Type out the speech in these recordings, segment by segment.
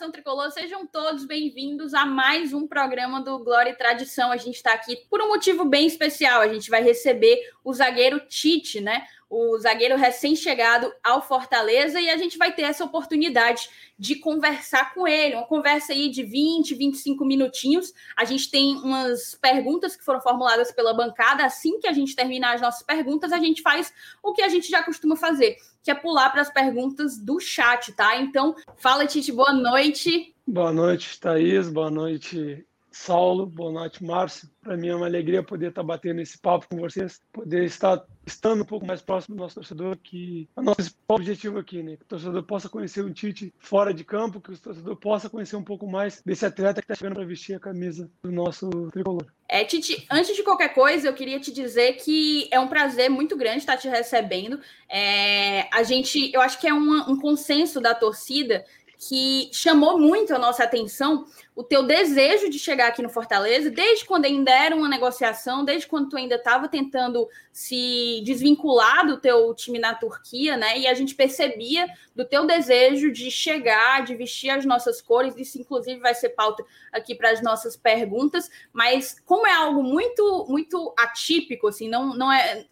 nação tricolor, sejam todos bem-vindos a mais um programa do Glória e Tradição. A gente está aqui por um motivo bem especial. A gente vai receber o zagueiro Tite, né? O zagueiro recém-chegado ao Fortaleza, e a gente vai ter essa oportunidade de conversar com ele. Uma conversa aí de 20, 25 minutinhos. A gente tem umas perguntas que foram formuladas pela bancada. Assim que a gente terminar as nossas perguntas, a gente faz o que a gente já costuma fazer que é pular para as perguntas do chat, tá? Então, fala, Tite, boa noite. Boa noite, Thaís. Boa noite, Saulo. Boa noite, Márcio. Para mim é uma alegria poder estar batendo esse papo com vocês, poder estar estando um pouco mais próximo do nosso torcedor, que é o nosso objetivo aqui, né? Que o torcedor possa conhecer o Tite fora de campo, que o torcedor possa conhecer um pouco mais desse atleta que está chegando para vestir a camisa do nosso tricolor. É, Titi, antes de qualquer coisa, eu queria te dizer que é um prazer muito grande estar te recebendo. É, a gente, eu acho que é um consenso da torcida que chamou muito a nossa atenção o teu desejo de chegar aqui no Fortaleza, desde quando ainda era uma negociação, desde quando tu ainda estava tentando se desvincular do teu time na Turquia, né? E a gente percebia do teu desejo de chegar, de vestir as nossas cores, isso inclusive vai ser pauta aqui para as nossas perguntas, mas como é algo muito muito atípico assim, não não é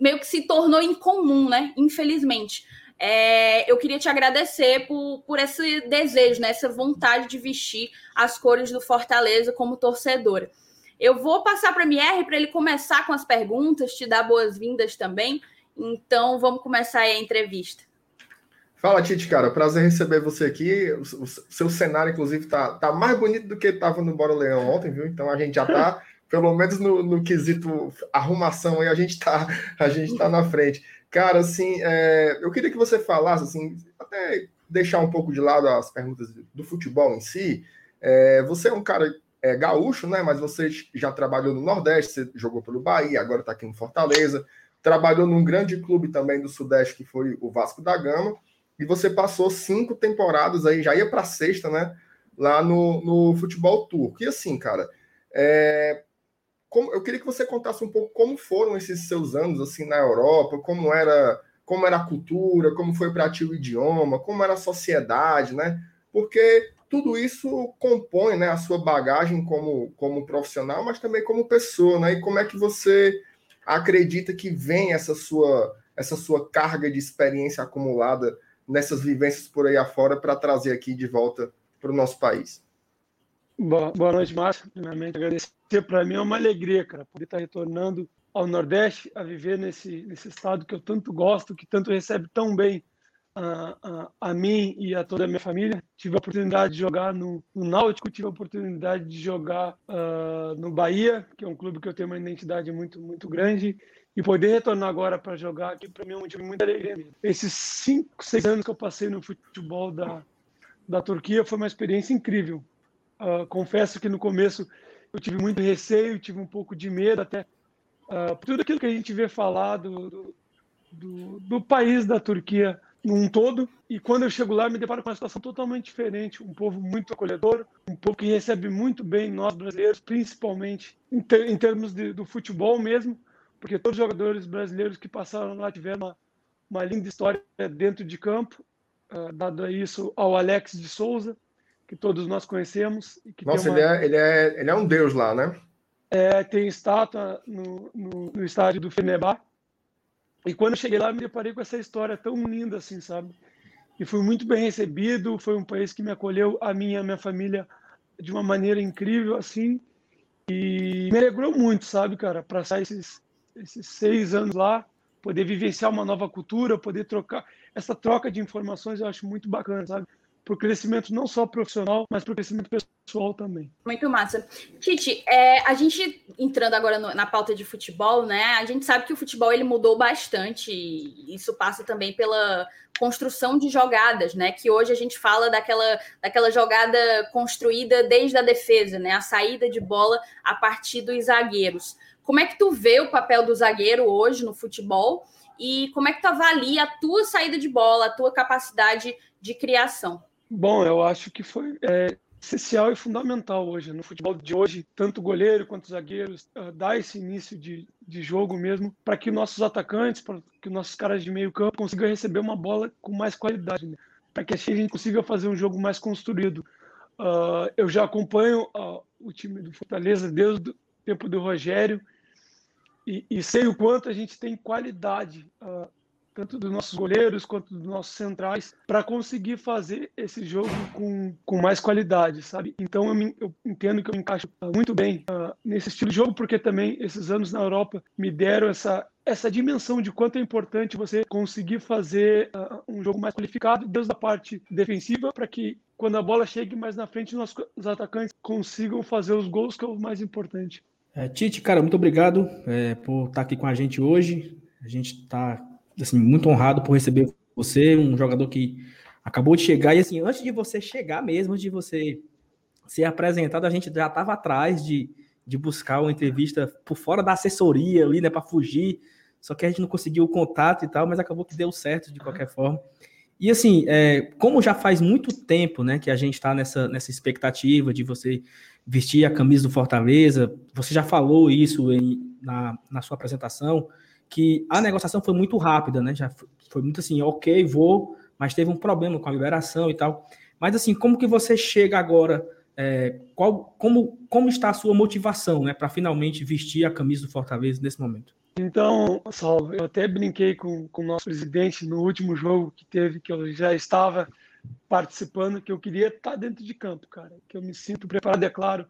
meio que se tornou incomum, né? Infelizmente. É, eu queria te agradecer por, por esse desejo, né, essa vontade de vestir as cores do Fortaleza como torcedora. Eu vou passar para a MR para ele começar com as perguntas, te dar boas-vindas também. Então, vamos começar aí a entrevista. Fala, Tite, cara. Prazer receber você aqui. O, o seu cenário, inclusive, tá, tá mais bonito do que estava no Bora Leão ontem, viu? Então a gente já tá, pelo menos no, no quesito arrumação aí, a gente tá, a gente tá na frente. Cara, assim, é, eu queria que você falasse, assim, até deixar um pouco de lado as perguntas do futebol em si. É, você é um cara é, gaúcho, né? Mas você já trabalhou no Nordeste, você jogou pelo Bahia, agora está aqui em Fortaleza. Trabalhou num grande clube também do Sudeste, que foi o Vasco da Gama. E você passou cinco temporadas aí, já ia para sexta, né? Lá no, no futebol turco. E assim, cara, é, como, eu queria que você contasse um pouco como foram esses seus anos assim na Europa, como era, como era a cultura, como foi para ti o idioma, como era a sociedade, né? Porque tudo isso compõe né, a sua bagagem como, como profissional, mas também como pessoa, né? E como é que você acredita que vem essa sua, essa sua carga de experiência acumulada nessas vivências por aí afora para trazer aqui de volta para o nosso país? Boa, boa noite, Márcio. Primeiramente, agradecer. Para mim é uma alegria, cara, poder estar retornando ao Nordeste, a viver nesse, nesse estado que eu tanto gosto, que tanto recebe tão bem a, a, a mim e a toda a minha família. Tive a oportunidade de jogar no, no Náutico, tive a oportunidade de jogar uh, no Bahia, que é um clube que eu tenho uma identidade muito, muito grande. E poder retornar agora para jogar aqui, para mim, é um motivo muito alegria. Esses cinco, seis anos que eu passei no futebol da, da Turquia foi uma experiência incrível Uh, confesso que no começo eu tive muito receio, tive um pouco de medo, até uh, tudo aquilo que a gente vê falar do, do, do, país da Turquia num todo. E quando eu chego lá, me deparo com uma situação totalmente diferente. Um povo muito acolhedor, um povo que recebe muito bem nós brasileiros, principalmente em, ter, em termos de, do futebol mesmo, porque todos os jogadores brasileiros que passaram lá tiveram uma, uma linda história dentro de campo, uh, dado isso ao Alex de Souza, que todos nós conhecemos. Nossa, uma... ele, é, ele, é, ele é um deus lá, né? É, tem estátua no, no, no estádio do Fenerbah. E quando eu cheguei lá, me deparei com essa história tão linda assim, sabe? E fui muito bem recebido, foi um país que me acolheu, a minha, a minha família, de uma maneira incrível, assim. E me alegrou muito, sabe, cara, para sair esses, esses seis anos lá, poder vivenciar uma nova cultura, poder trocar. Essa troca de informações eu acho muito bacana, sabe? Para o crescimento não só profissional, mas para o crescimento pessoal também. Muito massa. Tite, é, a gente entrando agora no, na pauta de futebol, né? A gente sabe que o futebol ele mudou bastante. E isso passa também pela construção de jogadas, né? Que hoje a gente fala daquela, daquela jogada construída desde a defesa, né? A saída de bola a partir dos zagueiros. Como é que tu vê o papel do zagueiro hoje no futebol? E como é que tu avalia a tua saída de bola, a tua capacidade de criação? Bom, eu acho que foi é, essencial e fundamental hoje. No futebol de hoje, tanto goleiro quanto os zagueiros uh, esse início de, de jogo mesmo para que nossos atacantes, para que nossos caras de meio campo consigam receber uma bola com mais qualidade. Né? para que assim a gente consiga fazer um jogo mais construído. Uh, eu já acompanho uh, o time do Fortaleza desde o tempo do Rogério e, e sei o quanto a gente tem qualidade tanto dos nossos goleiros quanto dos nossos centrais, para conseguir fazer esse jogo com, com mais qualidade, sabe? Então eu, me, eu entendo que eu me encaixo muito bem uh, nesse estilo de jogo, porque também esses anos na Europa me deram essa, essa dimensão de quanto é importante você conseguir fazer uh, um jogo mais qualificado, desde a parte defensiva, para que quando a bola chegue mais na frente, nossos, os atacantes consigam fazer os gols, que é o mais importante. É, Tite, cara, muito obrigado é, por estar aqui com a gente hoje. A gente está assim, muito honrado por receber você, um jogador que acabou de chegar. E assim, antes de você chegar mesmo, antes de você ser apresentado, a gente já estava atrás de, de buscar uma entrevista por fora da assessoria ali, né, para fugir. Só que a gente não conseguiu o contato e tal, mas acabou que deu certo de qualquer forma. E assim, é, como já faz muito tempo, né, que a gente está nessa, nessa expectativa de você vestir a camisa do Fortaleza, você já falou isso em, na, na sua apresentação, que a negociação foi muito rápida, né? Já foi muito assim, ok, vou, mas teve um problema com a liberação e tal. Mas assim, como que você chega agora? É, qual, como, como está a sua motivação, né, para finalmente vestir a camisa do Fortaleza nesse momento? Então, Saulo, eu até brinquei com, com o nosso presidente no último jogo que teve, que eu já estava participando, que eu queria estar dentro de campo, cara, que eu me sinto preparado, é claro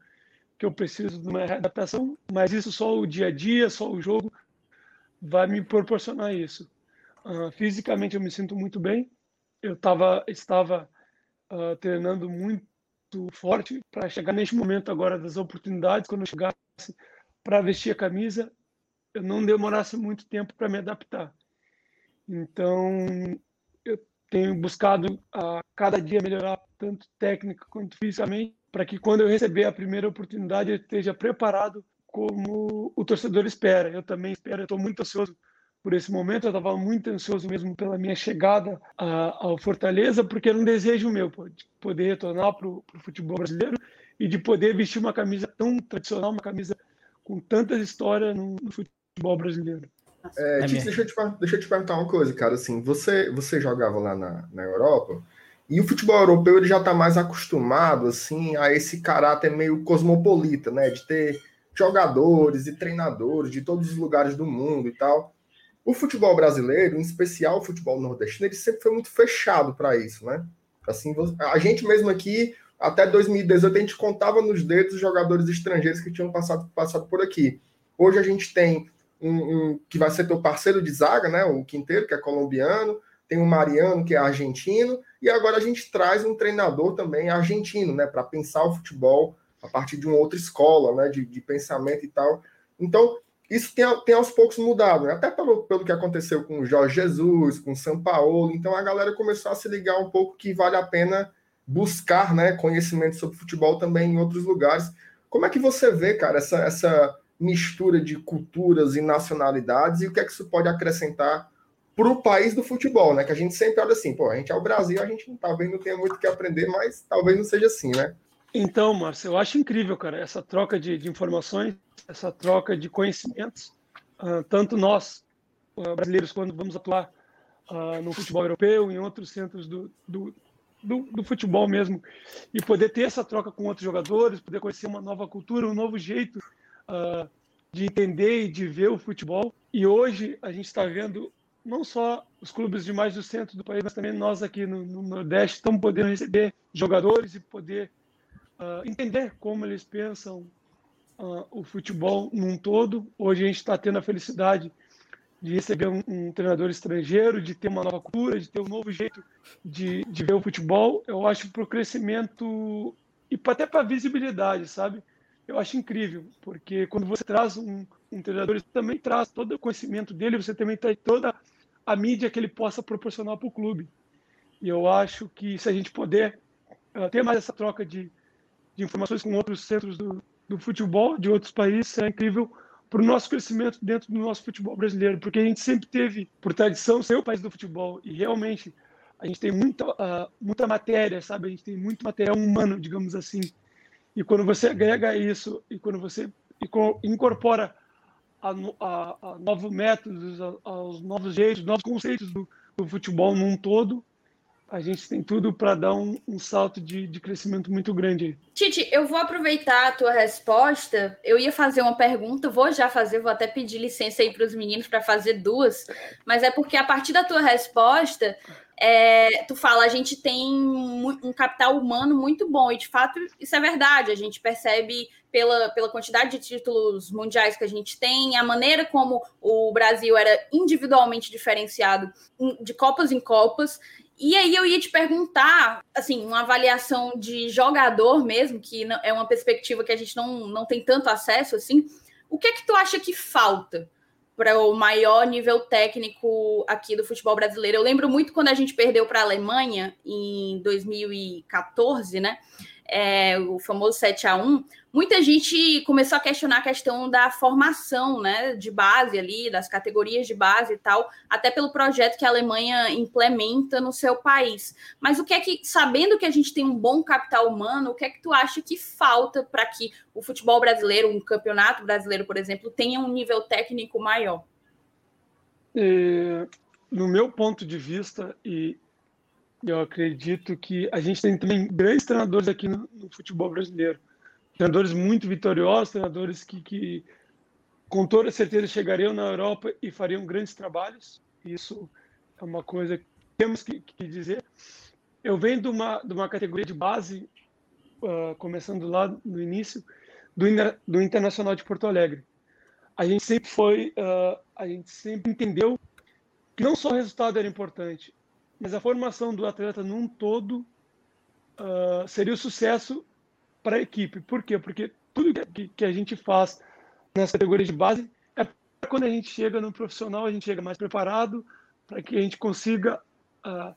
que eu preciso de uma adaptação, mas isso só o dia a dia, só o jogo vai me proporcionar isso. Uh, fisicamente eu me sinto muito bem. Eu tava, estava uh, treinando muito forte para chegar neste momento agora das oportunidades, quando eu chegasse para vestir a camisa, eu não demorasse muito tempo para me adaptar. Então, eu tenho buscado a cada dia melhorar tanto técnica quanto fisicamente, para que quando eu receber a primeira oportunidade eu esteja preparado como o torcedor espera. Eu também espero, estou muito ansioso por esse momento. Eu estava muito ansioso mesmo pela minha chegada a, ao Fortaleza, porque era um desejo meu de poder retornar para o futebol brasileiro e de poder vestir uma camisa tão tradicional, uma camisa com tantas histórias no, no futebol brasileiro. É, é deixa, eu te, deixa eu te perguntar uma coisa, cara. Assim, você, você jogava lá na, na Europa e o futebol europeu ele já está mais acostumado assim a esse caráter meio cosmopolita, né? De ter jogadores e treinadores de todos os lugares do mundo e tal. O futebol brasileiro, em especial o futebol nordestino, ele sempre foi muito fechado para isso, né? Assim, a gente mesmo aqui, até 2018, a gente contava nos dedos os jogadores estrangeiros que tinham passado, passado por aqui. Hoje a gente tem um, um que vai ser teu parceiro de zaga, né? O Quinteiro, que é colombiano, tem o Mariano, que é argentino, e agora a gente traz um treinador também argentino, né? Para pensar o futebol a partir de uma outra escola, né, de, de pensamento e tal. Então, isso tem, tem aos poucos mudado, né? até pelo, pelo que aconteceu com o Jorge Jesus, com o São Paulo. Então, a galera começou a se ligar um pouco que vale a pena buscar né, conhecimento sobre futebol também em outros lugares. Como é que você vê, cara, essa, essa mistura de culturas e nacionalidades e o que é que isso pode acrescentar para o país do futebol, né? Que a gente sempre olha assim, pô, a gente é o Brasil, a gente talvez não tenha muito o que aprender, mas talvez não seja assim, né? Então, Márcio, eu acho incrível, cara, essa troca de, de informações, essa troca de conhecimentos. Uh, tanto nós, uh, brasileiros, quando vamos atuar uh, no futebol europeu, em outros centros do, do, do, do, futebol mesmo, e poder ter essa troca com outros jogadores, poder conhecer uma nova cultura, um novo jeito de entender e de ver o futebol. E hoje a gente está vendo não só os clubes de mais do centro do país, mas também nós aqui no, no Nordeste estamos podendo receber jogadores e poder uh, entender como eles pensam uh, o futebol num todo. Hoje a gente está tendo a felicidade de receber um, um, treinador estrangeiro, de ter uma nova cultura, de ter um novo jeito de, de ver o futebol. Eu acho para o crescimento e até para a visibilidade, sabe? Eu acho incrível, porque quando você traz um, um treinador, você também traz todo o conhecimento dele, você também tem toda a mídia que ele possa proporcionar para o clube. E eu acho que se a gente puder uh, ter mais essa troca de, de informações com outros centros do, do futebol de outros países é incrível para o nosso crescimento dentro do nosso futebol brasileiro, porque a gente sempre teve, por tradição, ser o país do futebol e realmente a gente tem muita, uh, muita matéria, sabe? A gente tem muito material humano, digamos assim. E quando você agrega isso e quando você incorpora a, a, a novos métodos, a, aos novos jeitos, novos conceitos do, do futebol num todo, a gente tem tudo para dar um, um salto de, de, crescimento muito grande. Tite, eu vou aproveitar a tua resposta. Eu ia fazer uma pergunta, vou já fazer, vou até pedir licença aí para os meninos para fazer duas, mas é porque a partir da tua resposta, é, tu fala, a gente tem um capital humano muito bom, e de fato isso é verdade. A gente percebe pela, pela quantidade de títulos mundiais que a gente tem, a maneira como o Brasil era individualmente diferenciado de Copas em Copas. E aí eu ia te perguntar, assim, uma avaliação de jogador mesmo, que é uma perspectiva que a gente não, não tem tanto acesso, assim, o que é que tu acha que falta para o maior nível técnico aqui do futebol brasileiro? Eu lembro muito quando a gente perdeu para a Alemanha em 2014, né? É, o famoso 7 a 1 muita gente começou a questionar a questão da formação né, de base ali, das categorias de base e tal, até pelo projeto que a Alemanha implementa no seu país. Mas o que é que, sabendo que a gente tem um bom capital humano, o que é que tu acha que falta para que o futebol brasileiro, um campeonato brasileiro, por exemplo, tenha um nível técnico maior? É, no meu ponto de vista, e eu acredito que a gente tem também grandes treinadores aqui no, no futebol brasileiro. Treinadores muito vitoriosos, treinadores que, que, com toda certeza chegariam na Europa e fariam grandes trabalhos. Isso é uma coisa que temos que, que dizer. Eu venho de uma, de uma categoria de base, uh, começando lá no início, do, do Internacional de Porto Alegre. A gente sempre foi, uh, a gente sempre entendeu que não só o resultado era importante, mas a formação do atleta num todo uh, seria o sucesso para a equipe. Por quê? Porque tudo que, que a gente faz nessa categoria de base é quando a gente chega no profissional, a gente chega mais preparado para que a gente consiga uh,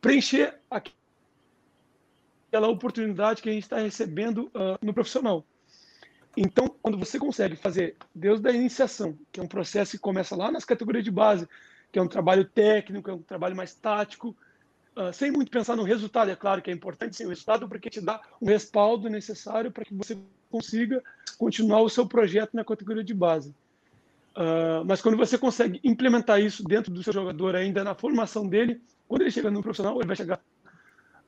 preencher aquela oportunidade que a gente está recebendo uh, no profissional. Então, quando você consegue fazer desde a iniciação, que é um processo que começa lá nas categorias de base, que é um trabalho técnico, é um trabalho mais tático, uh, sem muito pensar no resultado. É claro que é importante sim o resultado, porque te dá o respaldo necessário para que você consiga continuar o seu projeto na categoria de base. Uh, mas quando você consegue implementar isso dentro do seu jogador, ainda na formação dele, quando ele chega no profissional, ele vai chegar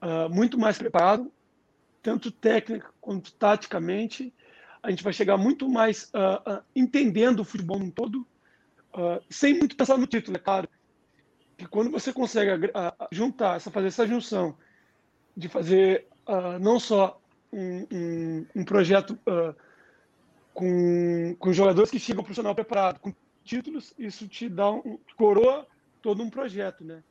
uh, muito mais preparado, tanto técnica quanto taticamente. A gente vai chegar muito mais uh, entendendo o futebol no todo, uh, sem muito pensar no título, é claro. Que quando você consegue uh, juntar, essa, fazer essa junção de fazer uh, não só um, um, um projeto com, com jogadores que chegam profissional preparado, com títulos, isso te dá um coroa todo um projeto, né?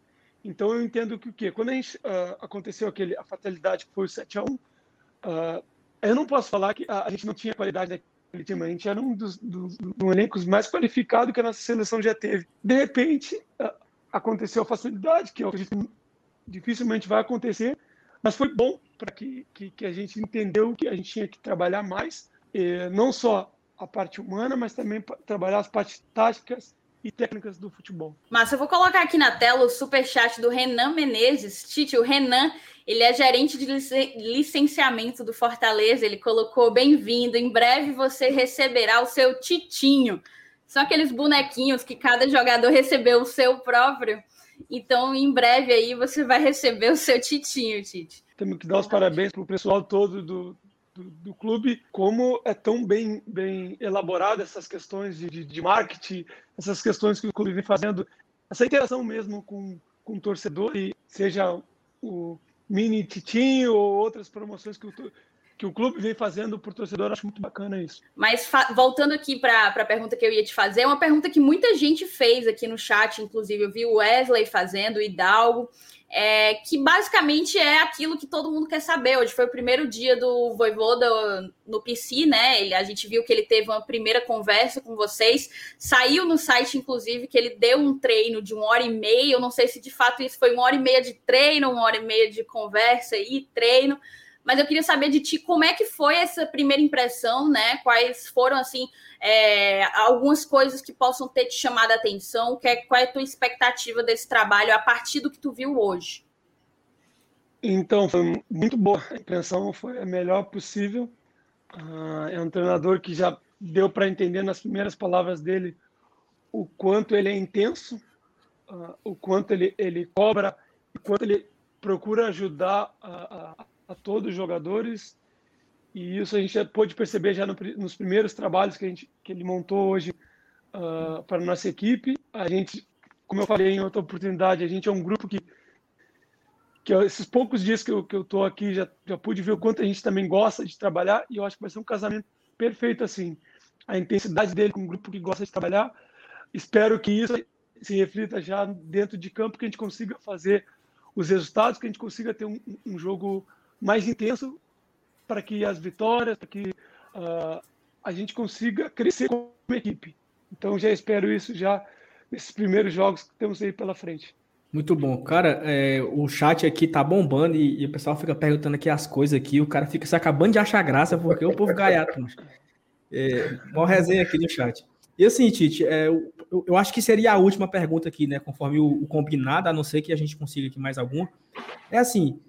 Então eu entendo que o quê? Quando a gente aconteceu aquele a fatalidade que foi o 7 a 1, uh, eu não posso falar que a, a gente não tinha qualidade time. A gente era um dos, dos, dos elencos mais qualificados que a nossa seleção já teve. De repente, aconteceu a facilidade, que eu acredito dificilmente vai acontecer, mas foi bom para que, que, que, a gente entendeu que a gente tinha que trabalhar mais, não só a parte humana, mas também trabalhar as partes táticas e técnicas do futebol. Mas eu vou colocar aqui na tela o super chat do Renan Menezes. Tite, o Renan, ele é gerente de licenciamento do Fortaleza. Ele colocou bem-vindo. Em breve você receberá o seu titinho. São aqueles bonequinhos que cada jogador recebeu o seu próprio. Então, em breve aí você vai receber o seu titinho, Tite. Temos que dar os parabéns para o pessoal todo do, do, do, clube, como é tão bem, bem elaborado essas questões de, de, de, marketing, essas questões que o clube vem fazendo, essa interação mesmo com, com o torcedor, e seja o mini titinho ou outras promoções que o, que o clube vem fazendo por torcedor, acho muito bacana isso. Mas voltando aqui para a pergunta que eu ia te fazer, é uma pergunta que muita gente fez aqui no chat, inclusive eu vi o Wesley fazendo, o Hidalgo, é, que basicamente é aquilo que todo mundo quer saber. Hoje foi o primeiro dia do Voivoda no PC, né? Ele, a gente viu que ele teve uma primeira conversa com vocês. Saiu no site, inclusive, que ele deu um treino de uma hora e meia. Eu não sei se de fato isso foi uma hora e meia de treino, uma hora e meia de conversa e treino. Mas eu queria saber de ti como é que foi essa primeira impressão, né? Quais foram, assim, é, algumas coisas que possam ter te chamado a atenção? Que é, qual é a tua expectativa desse trabalho a partir do que tu viu hoje? Então, foi muito boa. A impressão foi a melhor possível. Uh, é um treinador que já deu para entender nas primeiras palavras dele o quanto ele é intenso, uh, o quanto ele, ele cobra, o quanto ele procura ajudar a, a, a, todos os jogadores e isso a gente já pôde perceber já no, nos primeiros trabalhos que, a gente, que ele montou hoje uh, para a nossa equipe. A gente, como eu falei em outra oportunidade, a gente é um grupo que, que esses poucos dias que eu estou que eu aqui já, já pude ver o quanto a gente também gosta de trabalhar e eu acho que vai ser um casamento perfeito assim. A intensidade dele com um grupo que gosta de trabalhar. Espero que isso se reflita já dentro de campo, que a gente consiga fazer os resultados, que a gente consiga ter um, um jogo mais intenso para que as vitórias, para que uh, a gente consiga crescer como equipe. Então já espero isso já nesses primeiros jogos que temos aí pela frente. Muito bom. Cara, é, o chat aqui tá bombando e, e, o pessoal fica perguntando aqui as coisas aqui. O cara fica se acabando de achar graça porque o povo gaiato. É, uma resenha aqui no chat. E assim, Tite, é, eu, eu, acho que seria a última pergunta aqui, né? Conforme o, o, combinado, a não ser que a gente consiga aqui mais alguma. É assim: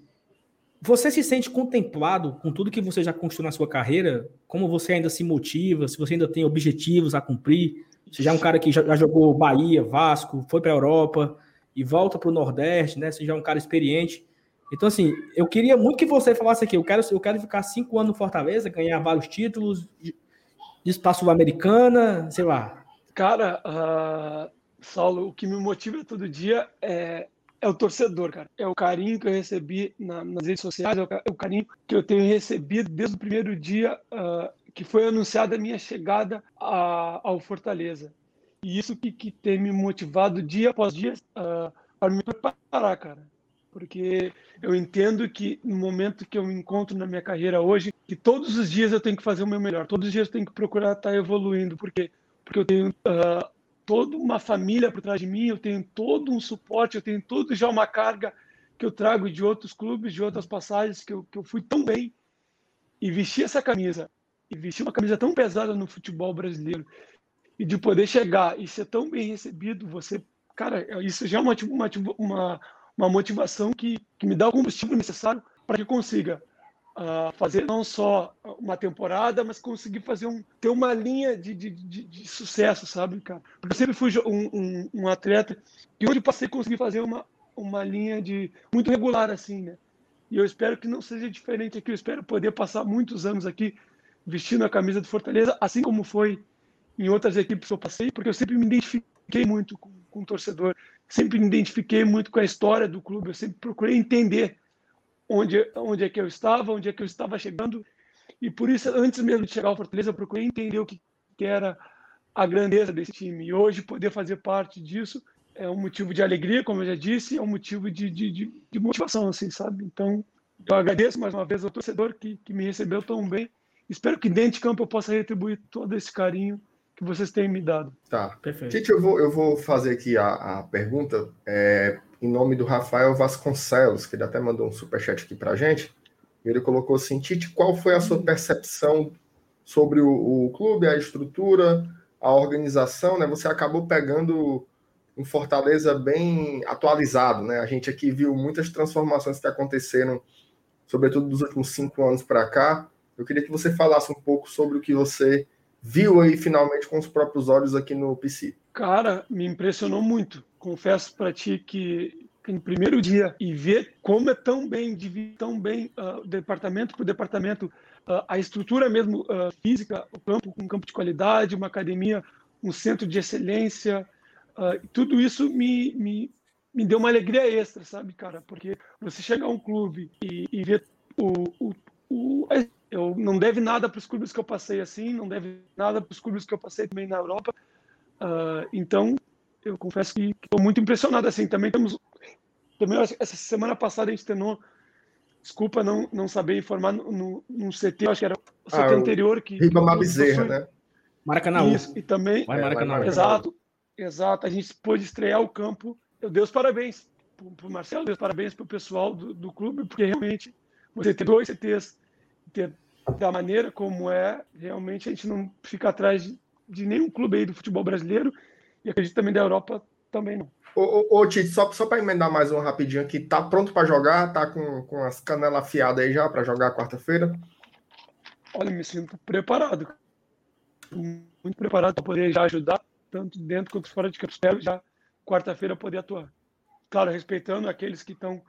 você se sente contemplado com tudo que você já construiu na sua carreira? Como você ainda se motiva? Se você ainda tem objetivos a cumprir? Você já é um cara que já, jogou Bahia, Vasco, foi para a Europa e volta para o Nordeste, né? Você já é um cara experiente. Então, assim, eu queria muito que você falasse aqui. Eu quero, eu quero ficar cinco anos no Fortaleza, ganhar vários títulos, espaço sul-americana, sei lá. Cara, uh, Saulo, o que me motiva todo dia é, é o torcedor, cara. É o carinho que eu recebi na, nas redes sociais, é o, é o, carinho que eu tenho recebido desde o primeiro dia uh, que foi anunciada a minha chegada a, ao Fortaleza. E isso que, que tem me motivado dia após dia uh, para me preparar, cara porque eu entendo que no momento que eu me encontro na minha carreira hoje, que todos os dias eu tenho que fazer o meu melhor, todos os dias eu tenho que procurar estar evoluindo, porque porque eu tenho uh, toda uma família por trás de mim, eu tenho todo um suporte, eu tenho todo já uma carga que eu trago de outros clubes, de outras passagens que eu, que eu fui tão bem e vestir essa camisa e vestir uma camisa tão pesada no futebol brasileiro e de poder chegar e ser tão bem recebido, você, cara, isso já é uma, uma, uma uma motivação que, que me dá o combustível necessário para que consiga uh, fazer não só uma temporada, mas conseguir fazer um, ter uma linha de, de, de, de sucesso, sabe, cara? Porque eu sempre fui um, um, um atleta que onde passei consegui fazer uma, uma linha de muito regular assim, né? E eu espero que não seja diferente aqui. Eu espero poder passar muitos anos aqui vestindo a camisa do Fortaleza, assim como foi em outras equipes que eu passei, porque eu sempre me identifiquei muito com, com o torcedor sempre me identifiquei muito com a história do clube, eu sempre procurei entender onde, onde é que eu estava, onde é que eu estava chegando, e por isso, antes mesmo de chegar ao Fortaleza, eu procurei entender o que, que era a grandeza desse time, e hoje poder fazer parte disso é um motivo de alegria, como eu já disse, é um motivo de, de, de, de motivação, assim, sabe? Então, eu agradeço mais uma vez ao torcedor que, que me recebeu tão bem, espero que dentro de campo eu possa retribuir todo esse carinho que vocês têm me dado. Tá. Perfeito. Tite, eu vou, eu vou fazer aqui a, a pergunta é, em nome do Rafael Vasconcelos, que ele até mandou um superchat aqui para gente. Ele colocou assim: Tite, qual foi a sua percepção sobre o, o clube, a estrutura, a organização? Né? Você acabou pegando um Fortaleza bem atualizado, né? A gente aqui viu muitas transformações que aconteceram, sobretudo dos últimos cinco anos para cá. Eu queria que você falasse um pouco sobre o que você viu aí finalmente com os próprios olhos aqui no PC? Cara, me impressionou muito. Confesso para ti que, no primeiro dia e ver como é tão bem, tão bem uh, departamento por departamento, uh, a estrutura mesmo uh, física, o campo com um campo de qualidade, uma academia, um centro de excelência, tudo isso me, me, me deu uma alegria extra, sabe, cara? Porque você chega a um clube e, e ver o, o, o eu não deve nada para os clubes que eu passei assim, não deve nada para os clubes que eu passei também na Europa. Uh, então, eu confesso que estou muito impressionado assim. Também temos, também essa semana passada a gente treinou. Desculpa não não saber informar no, no, no CT, acho que era o CT ah, anterior que. Ribamar Bezerra, né? Maracanã. Isso, e também. Vai Maracanã. Exato, exato. A gente pôde estrear o campo. Eu dei os parabéns para o Marcelo, dei os parabéns para o pessoal do, do clube, porque realmente você ter dois CTs, ter da maneira como é, realmente a gente não fica atrás de, de nenhum clube aí do futebol brasileiro e acredito também da Europa também não. Ô, ô, ô Tite, só, só para emendar mais um rapidinho aqui, tá pronto para jogar? Tá com, com as canelas afiadas aí já para jogar quarta-feira? Olha, me sinto preparado. Muito preparado para poder já ajudar, tanto dentro quanto fora de campo. Espero já quarta-feira poder atuar. Claro, respeitando aqueles que estão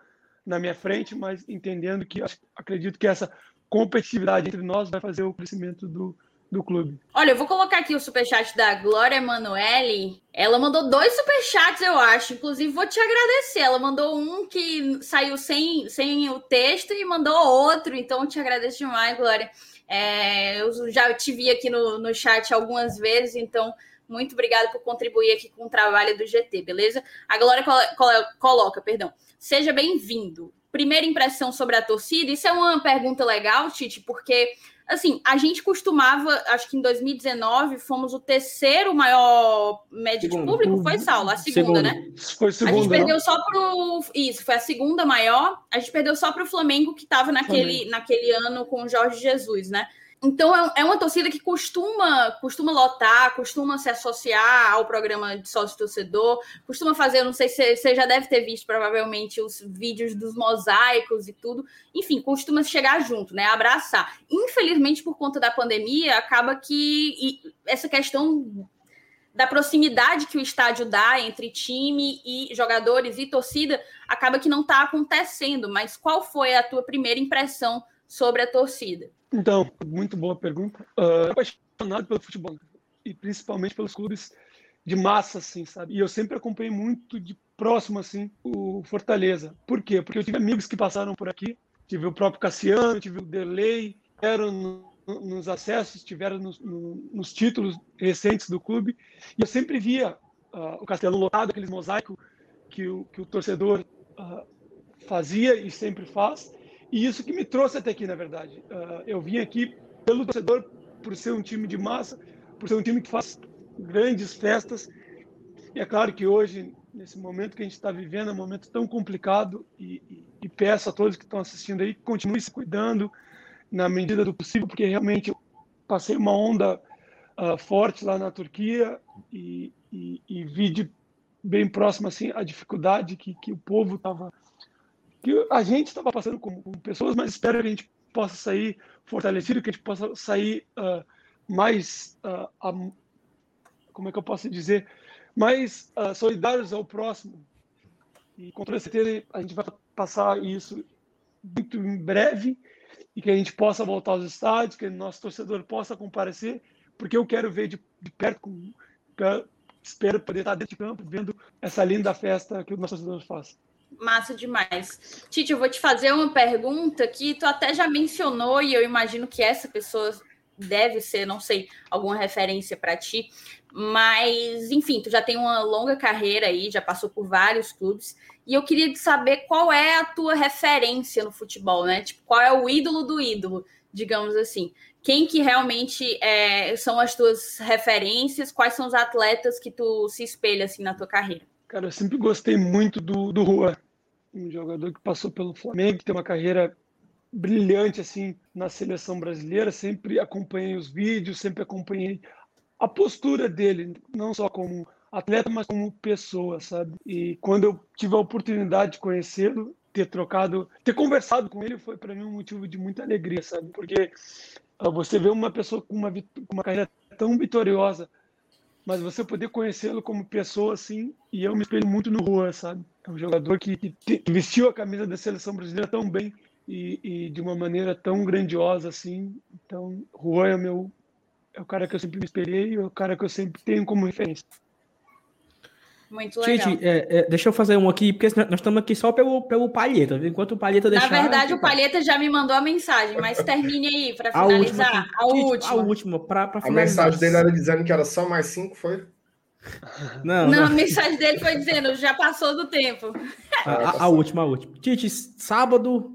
na minha frente, mas entendendo que acredito que essa competitividade entre nós vai fazer o crescimento do, do clube. Olha, eu vou colocar aqui o superchat da Glória Emanuele. Ela mandou dois superchats, eu acho. Inclusive, vou te agradecer. Ela mandou um que saiu sem, sem o texto e mandou outro. Então, te agradeço demais, Glória. É, eu já te vi aqui no, no chat algumas vezes, então muito obrigada por contribuir aqui com o trabalho do GT, beleza? A Glória coloca, perdão. Seja bem-vindo. Primeira impressão sobre a torcida. Isso é uma pergunta legal, Tite, porque assim, a gente costumava, acho que em 2019 fomos o terceiro maior médio de público, foi Saulo, a segunda, segunda. né? Foi segunda. A gente perdeu só pro isso, foi a segunda maior. A gente perdeu só para o Flamengo que estava naquele, naquele ano com o Jorge Jesus, né? Então é, é uma torcida que costuma costuma lotar, costuma se associar ao programa de sócio torcedor, costuma fazer, não sei se você já deve ter visto provavelmente os vídeos dos mosaicos e tudo. Enfim, costuma chegar junto, né? Abraçar. Infelizmente, por conta da pandemia, acaba que essa questão da proximidade que o estádio dá entre time e jogadores e torcida acaba que não está acontecendo. Mas qual foi a tua primeira impressão sobre a torcida? Então, muito boa pergunta. Uh, apaixonado pelo futebol e principalmente pelos clubes de massa, assim, sabe? E eu sempre acompanhei muito de próximo, assim, o Fortaleza. Por quê? Porque eu tive amigos que passaram por aqui, tive o próprio Cassiano, tive o Derlei, eram no, nos acessos, tiveram no, no, nos títulos recentes do clube, e eu sempre via uh, o Castelo lotado, aqueles mosaicos que o, que o torcedor uh, fazia e sempre faz, e isso que me trouxe até aqui, na verdade. Uh, eu vim aqui pelo torcedor, por ser um time de massa, por ser um time que faz grandes festas. E é claro que hoje, nesse momento que a gente está vivendo, é um momento tão complicado, e, e, e peço a todos que estão assistindo aí que continuem se cuidando na medida do possível, porque realmente eu passei uma onda uh, forte lá na Turquia e, e vi de bem próximo assim a dificuldade que, que o povo estava que a gente estava passando com, pessoas, mas espero que a gente possa sair fortalecido, que a gente possa sair uh, mais, uh, a, como é que eu posso dizer, mais uh, solidários ao próximo. E com toda certeza a gente vai passar isso muito em breve e que a gente possa voltar aos estádios, que nosso torcedor possa comparecer, porque eu quero ver de, de perto, com, espero poder estar dentro de campo vendo essa linda festa que o nosso torcedor faz. Massa demais. Tite, eu vou te fazer uma pergunta que tu até já mencionou e eu imagino que essa pessoa deve ser, não sei, alguma referência para ti, mas enfim, tu já tem uma longa carreira aí, já passou por vários clubes, e eu queria saber qual é a tua referência no futebol, né? Tipo, qual é o ídolo do ídolo, digamos assim. Quem que realmente é, são as tuas referências? Quais são os atletas que tu se espelha assim na tua carreira? Cara, eu sempre gostei muito do, do Juan, um jogador que passou pelo Flamengo, que tem uma carreira brilhante assim na seleção brasileira. Sempre acompanhei os vídeos, sempre acompanhei a postura dele, não só como atleta, mas como pessoa, sabe? E quando eu tive a oportunidade de conhecê-lo, ter trocado, ter conversado com ele foi para mim um motivo de muita alegria, sabe? Porque uh, você vê uma pessoa com uma, uma carreira tão vitoriosa mas você poder conhecê-lo como pessoa assim, e eu me espelho muito no Juan, sabe? É um jogador que, que, vestiu a camisa da seleção brasileira tão bem e, e, de uma maneira tão grandiosa assim. Então, Juan é, meu, é o cara que eu sempre me espelhei, é o cara que eu sempre tenho como referência. Muito legal. Gente, é, é, deixa eu fazer um aqui, porque nós estamos aqui só pelo, pelo Palheta. Enquanto o Palheta deixar... Na verdade, o Palheta já me mandou a mensagem, mas termine aí para finalizar. A última. A última, para finalizar. A mensagem dele era dizendo que era só mais cinco, foi? Não, não, não, a mensagem dele foi dizendo, já passou do tempo. A, a, a última, a última. Tite, sábado,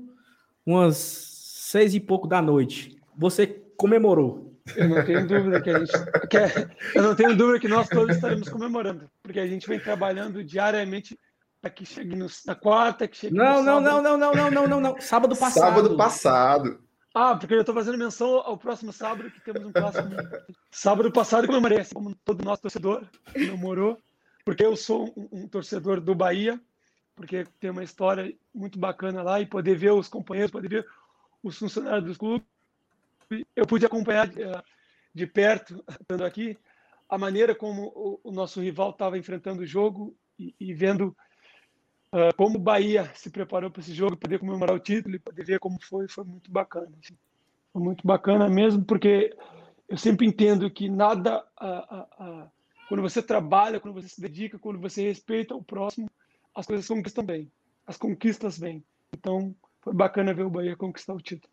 umas seis e pouco da noite, você comemorou. Eu não tenho dúvida que a gente. Que é, eu não tenho dúvida que nós todos estaremos comemorando, porque a gente vem trabalhando diariamente para que chegue no, na quarta, que chegue não, no não. Não, não, não, não, não, não, não, sábado passado. Sábado passado. Ah, porque eu estou fazendo menção ao próximo sábado, que temos um clássico. sábado passado comemorei, assim como todo nosso torcedor comemorou, porque eu sou um, um torcedor do Bahia, porque tem uma história muito bacana lá e poder ver os companheiros, poder ver os funcionários dos clubes eu pude acompanhar de, eh, de perto, estando aqui, a maneira como o, o nosso rival estava enfrentando o jogo e, e, vendo uh, como o Bahia se preparou para esse jogo, poder comemorar o título e poder ver como foi, foi muito bacana. Assim. Foi muito bacana mesmo, porque eu sempre entendo que nada, uh, uh, quando você trabalha, quando você se dedica, quando você respeita o próximo, as coisas conquistam bem, as conquistas vêm. Então, foi bacana ver o Bahia conquistar o título.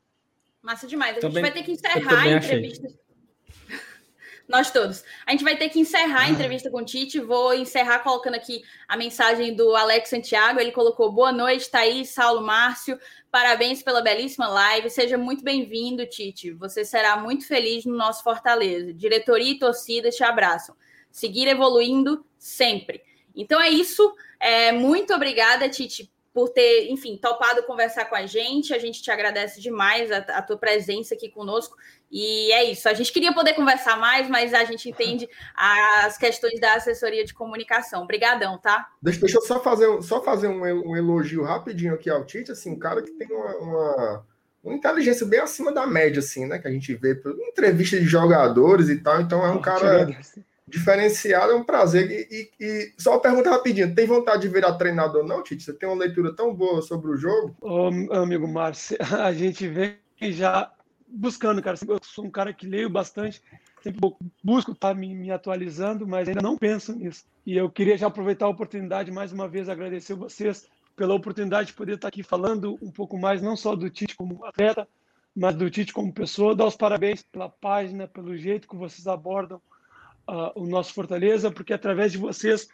Massa demais. A também, gente vai ter que encerrar a entrevista. Nós todos. A gente vai ter que encerrar a ah. entrevista com o Tite. Vou encerrar colocando aqui a mensagem do Alex Santiago. Ele colocou: Boa noite, Thaís, Saulo, Márcio. Parabéns pela belíssima live. Seja muito bem-vindo, Tite. Você será muito feliz no nosso Fortaleza. Diretoria e torcida te abraçam. Seguir evoluindo sempre. Então é isso. É, muito obrigada, Tite, por ter, enfim, topado conversar com a gente. A gente te agradece demais a, a, tua presença aqui conosco. E é isso. A gente queria poder conversar mais, mas a gente entende as questões da assessoria de comunicação. Obrigadão, tá? Deixa, deixa eu só fazer, só fazer um, um, elogio rapidinho aqui ao Tite, assim, um cara que tem uma, uma, uma, inteligência bem acima da média, assim, né? Que a gente vê por entrevista de jogadores e tal. Então é um cara diferenciado, é um prazer. E, e, e, só uma pergunta rapidinho: tem vontade de virar treinador, não, Tite? Você tem uma leitura tão boa sobre o jogo? Ô, amigo Márcio, a gente vem já buscando, cara. Eu sou um cara que leio bastante, sempre busco estar tá me, me atualizando, mas ainda não penso nisso. E eu queria já aproveitar a oportunidade, mais uma vez, agradecer vocês pela oportunidade de poder estar aqui falando um pouco mais, não só do Tite como atleta, mas do Tite como pessoa. Dar os parabéns pela página, pelo jeito que vocês abordam uh, o nosso Fortaleza, porque através de vocês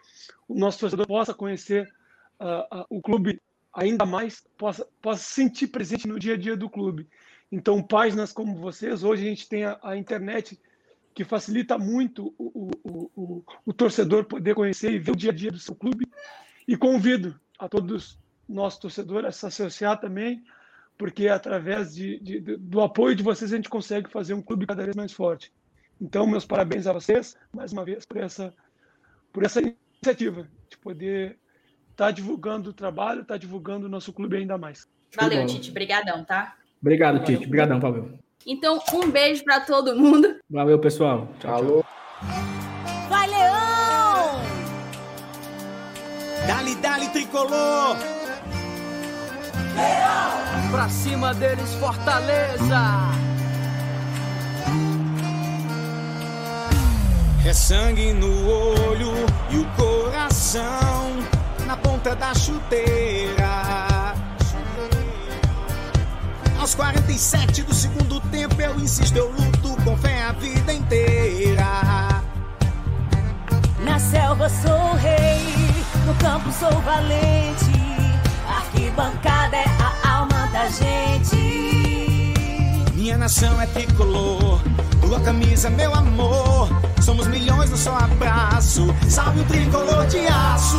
o nosso torcedor possa conhecer uh, uh, o clube ainda mais, possa, possa sentir presente no dia a dia do clube. Então, páginas como vocês, hoje a gente tem a, a internet que facilita muito o, o, o, o, torcedor poder conhecer e ver o dia a dia do seu clube. E convido a todos nossos torcedores a se associar também, porque através de, de, do apoio de vocês a gente consegue fazer um clube cada vez mais forte. Então, meus parabéns a vocês, mais uma vez, por essa, por essa iniciativa de poder estar tá divulgando o trabalho, estar tá divulgando o nosso clube ainda mais. Valeu, Tite. Obrigadão, tá? Obrigado, Valeu. Tite. Obrigadão, Pavel. Então, um beijo para todo mundo. Valeu, pessoal. Tchau, Alô. tchau. Vai, Leão! Dali, dali, tricolor! Leão! Pra cima deles, Fortaleza! É sangue no olho e o coração na ponta da chuteira. Aos 47 do segundo tempo eu insisto, eu luto com fé a vida inteira. Na selva sou rei, no campo sou valente. Arquibancada é a alma da gente. Minha nação é tricolor, tua camisa, meu amor. Somos milhões no só abraço. Salve o tricolor de aço.